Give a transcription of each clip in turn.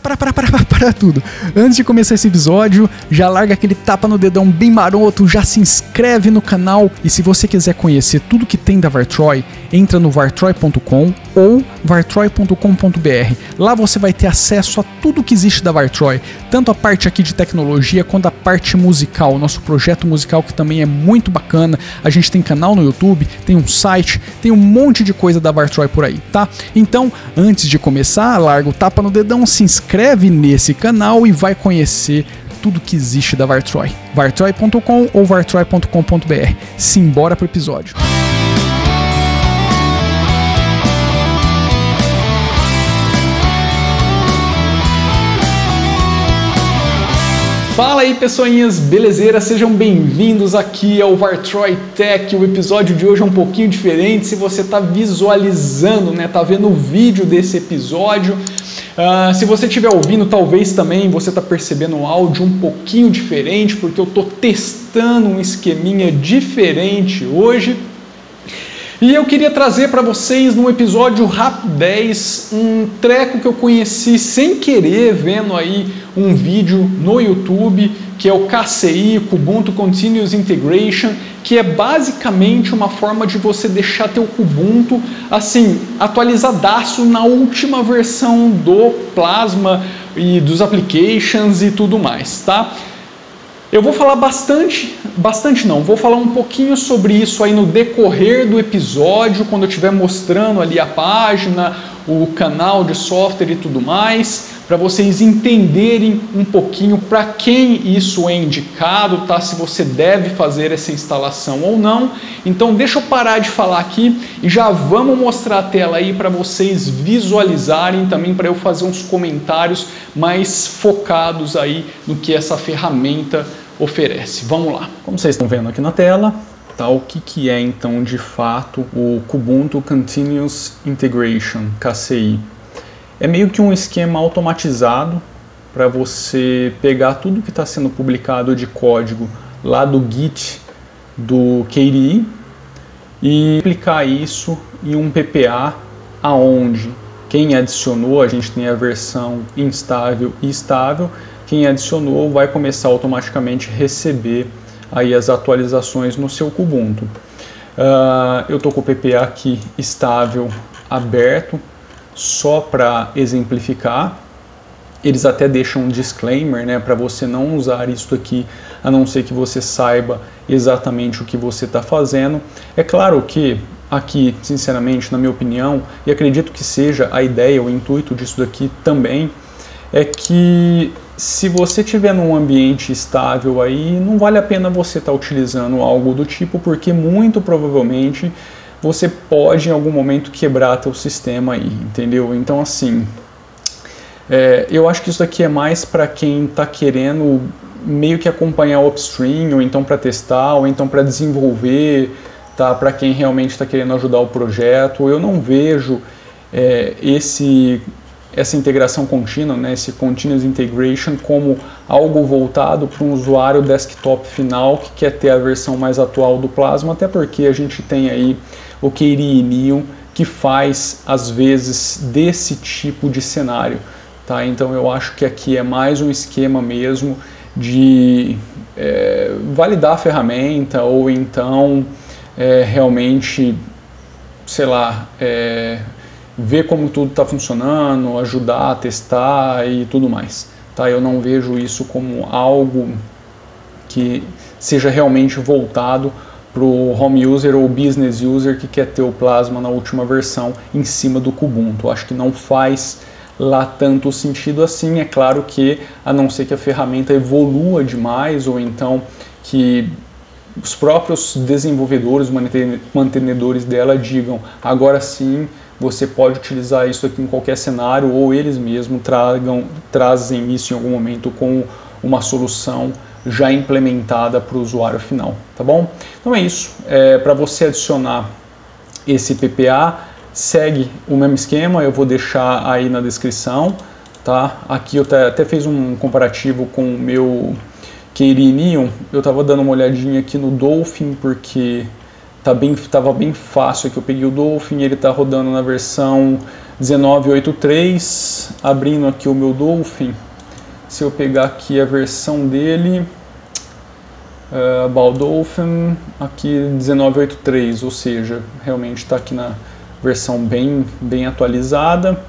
para, para, para, para, para, tudo. Antes de começar esse episódio, já larga aquele tapa no dedão bem maroto, já se inscreve no canal e se você quiser conhecer tudo que tem da Vartroy, entra no vartroy.com ou vartroy.com.br. Lá você vai ter acesso a tudo que existe da Vartroy, tanto a parte aqui de tecnologia quanto a parte musical, nosso projeto musical que também é muito bacana. A gente tem canal no YouTube, tem um site, tem um monte de coisa da Vartroy por aí, tá? Então, antes de começar, larga o tapa no dedão, se inscreve nesse canal e vai conhecer tudo que existe da Vartroy. vartroy.com ou vartroy.com.br. Simbora pro episódio. Fala aí pessoinhas, belezeira? Sejam bem-vindos aqui ao Vartroy Tech. O episódio de hoje é um pouquinho diferente. Se você está visualizando, né, tá vendo o vídeo desse episódio, uh, se você estiver ouvindo, talvez também você está percebendo o áudio um pouquinho diferente, porque eu estou testando um esqueminha diferente hoje. E eu queria trazer para vocês num episódio rápido 10 um treco que eu conheci sem querer vendo aí um vídeo no YouTube que é o KCI, Kubuntu Continuous Integration, que é basicamente uma forma de você deixar teu Kubuntu assim atualizadaço na última versão do Plasma e dos applications e tudo mais, tá? Eu vou falar bastante, bastante não, vou falar um pouquinho sobre isso aí no decorrer do episódio, quando eu estiver mostrando ali a página, o canal de software e tudo mais, para vocês entenderem um pouquinho para quem isso é indicado, tá? Se você deve fazer essa instalação ou não. Então deixa eu parar de falar aqui e já vamos mostrar a tela aí para vocês visualizarem também para eu fazer uns comentários mais focados aí no que essa ferramenta oferece. Vamos lá. Como vocês estão vendo aqui na tela, tá? O que, que é então de fato o Kubuntu Continuous Integration, KCI? É meio que um esquema automatizado para você pegar tudo que está sendo publicado de código lá do Git do KDE e aplicar isso em um PPA aonde quem adicionou, a gente tem a versão instável e estável, quem adicionou vai começar automaticamente a receber aí as atualizações no seu Kubuntu. Uh, eu estou com o PPA aqui estável aberto, só para exemplificar. Eles até deixam um disclaimer né, para você não usar isso aqui, a não ser que você saiba exatamente o que você está fazendo. É claro que aqui, sinceramente, na minha opinião, e acredito que seja a ideia, o intuito disso daqui também, é que se você tiver num ambiente estável aí, não vale a pena você estar tá utilizando algo do tipo, porque muito provavelmente você pode em algum momento quebrar teu sistema aí, entendeu? Então assim, é, eu acho que isso daqui é mais para quem está querendo meio que acompanhar o upstream, ou então para testar, ou então para desenvolver, tá? Para quem realmente está querendo ajudar o projeto. Eu não vejo é, esse essa integração contínua, né, esse continuous integration, como algo voltado para um usuário desktop final que quer ter a versão mais atual do Plasma, até porque a gente tem aí o KDE Neo que faz às vezes desse tipo de cenário, tá? Então eu acho que aqui é mais um esquema mesmo de é, validar a ferramenta ou então é, realmente, sei lá, é, ver como tudo está funcionando, ajudar testar e tudo mais. Tá? Eu não vejo isso como algo que seja realmente voltado para o home user ou business user que quer ter o Plasma na última versão em cima do Kubuntu. Acho que não faz lá tanto sentido assim. É claro que, a não ser que a ferramenta evolua demais ou então que os próprios desenvolvedores, mantenedores dela digam agora sim você pode utilizar isso aqui em qualquer cenário ou eles mesmos tragam, trazem isso em algum momento com uma solução já implementada para o usuário final, tá bom? Então é isso. É, para você adicionar esse PPA, segue o mesmo esquema, eu vou deixar aí na descrição, tá? Aqui eu até fiz um comparativo com o meu Neon, eu estava dando uma olhadinha aqui no Dolphin porque tá bem, tava bem fácil aqui. Eu peguei o Dolphin, ele está rodando na versão 19.8.3, abrindo aqui o meu Dolphin. Se eu pegar aqui a versão dele, uh, Baldolphin, aqui 19.8.3, ou seja, realmente está aqui na versão bem, bem atualizada.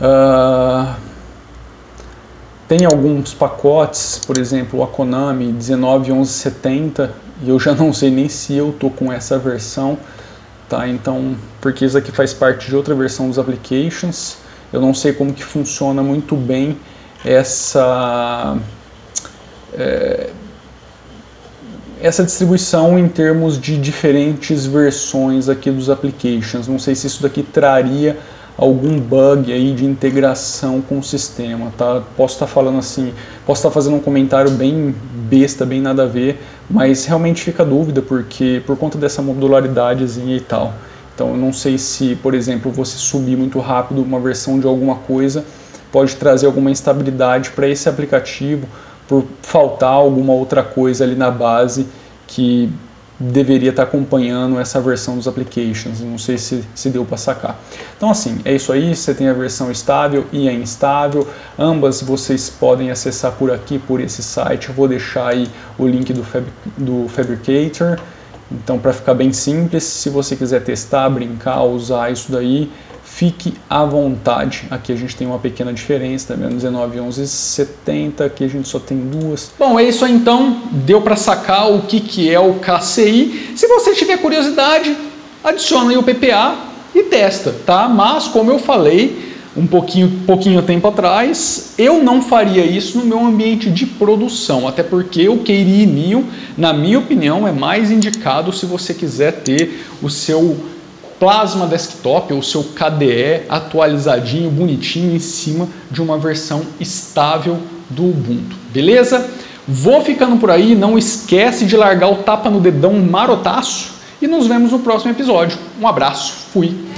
Uh, tem alguns pacotes, por exemplo, o Akonami 19.11.70, e eu já não sei nem se eu tô com essa versão, tá? Então, porque isso aqui faz parte de outra versão dos applications, eu não sei como que funciona muito bem essa é, essa distribuição em termos de diferentes versões aqui dos applications. Não sei se isso daqui traria algum bug aí de integração com o sistema, tá? Posso estar tá falando assim, posso estar tá fazendo um comentário bem besta, bem nada a ver, mas realmente fica dúvida porque por conta dessa modularidadezinha e tal. Então eu não sei se, por exemplo, você subir muito rápido uma versão de alguma coisa pode trazer alguma instabilidade para esse aplicativo por faltar alguma outra coisa ali na base que deveria estar acompanhando essa versão dos applications. Não sei se, se deu para sacar. Então, assim, é isso aí. Você tem a versão estável e a instável. Ambas vocês podem acessar por aqui, por esse site. Eu vou deixar aí o link do, Fab, do Fabricator. Então, para ficar bem simples, se você quiser testar, brincar, usar isso daí, fique à vontade. Aqui a gente tem uma pequena diferença, tá 19 11 70, aqui a gente só tem duas. Bom, é isso aí então, deu para sacar o que, que é o KCI. Se você tiver curiosidade, adiciona aí o PPA e testa, tá? Mas como eu falei, um pouquinho, pouquinho tempo atrás, eu não faria isso no meu ambiente de produção, até porque o Keiri Neo, na minha opinião, é mais indicado se você quiser ter o seu Plasma Desktop ou seu KDE atualizadinho, bonitinho em cima de uma versão estável do Ubuntu, beleza? Vou ficando por aí, não esquece de largar o tapa no dedão marotaço e nos vemos no próximo episódio. Um abraço, fui!